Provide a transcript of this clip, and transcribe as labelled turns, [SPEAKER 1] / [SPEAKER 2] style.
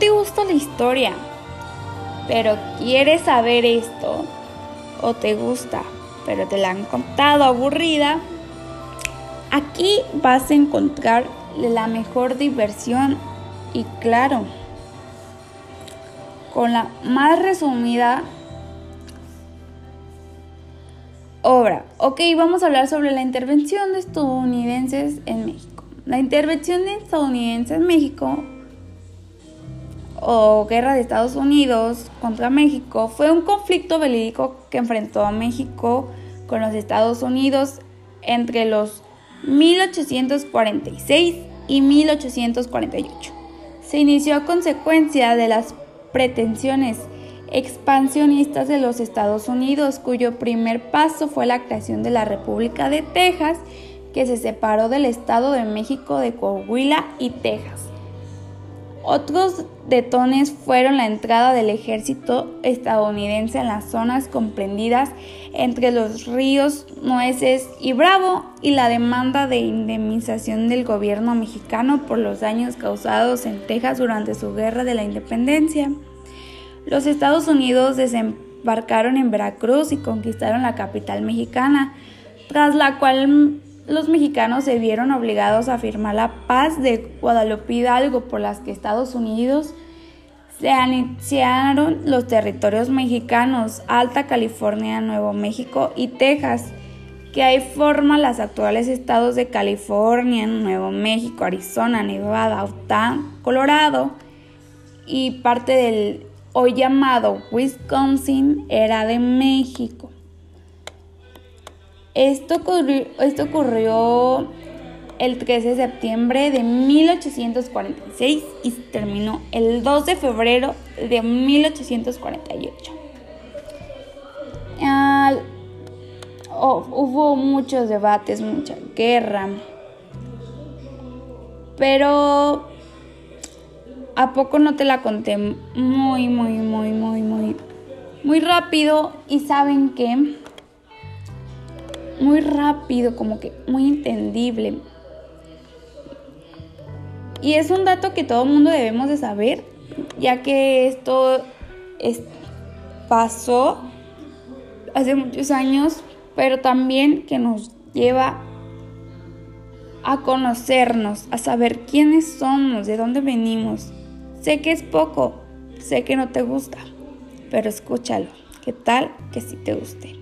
[SPEAKER 1] te gusta la historia, pero quieres saber esto, o te gusta, pero te la han contado aburrida, aquí vas a encontrar la mejor diversión y claro, con la más resumida obra. Ok, vamos a hablar sobre la intervención de estadounidenses en México. La intervención de estadounidenses en México o guerra de Estados Unidos contra México fue un conflicto bélico que enfrentó a México con los Estados Unidos entre los 1846 y 1848. Se inició a consecuencia de las pretensiones expansionistas de los Estados Unidos, cuyo primer paso fue la creación de la República de Texas, que se separó del Estado de México de Coahuila y Texas. Otros detones fueron la entrada del ejército estadounidense en las zonas comprendidas entre los ríos Nueces y Bravo y la demanda de indemnización del gobierno mexicano por los daños causados en Texas durante su guerra de la independencia. Los Estados Unidos desembarcaron en Veracruz y conquistaron la capital mexicana, tras la cual los mexicanos se vieron obligados a firmar la paz de Guadalupe Hidalgo por las que Estados Unidos se anexaron los territorios mexicanos, Alta California, Nuevo México y Texas, que ahí forman los actuales estados de California, Nuevo México, Arizona, Nevada, Utah, Colorado y parte del hoy llamado Wisconsin era de México. Esto ocurrió, esto ocurrió el 13 de septiembre de 1846 y terminó el 2 de febrero de 1848. hubo muchos debates, mucha guerra, pero ¿A poco no te la conté muy, muy, muy, muy, muy, muy rápido? Y saben qué? Muy rápido, como que muy entendible. Y es un dato que todo el mundo debemos de saber, ya que esto pasó hace muchos años, pero también que nos lleva a conocernos, a saber quiénes somos, de dónde venimos. Sé que es poco, sé que no te gusta, pero escúchalo. ¿Qué tal que sí te guste?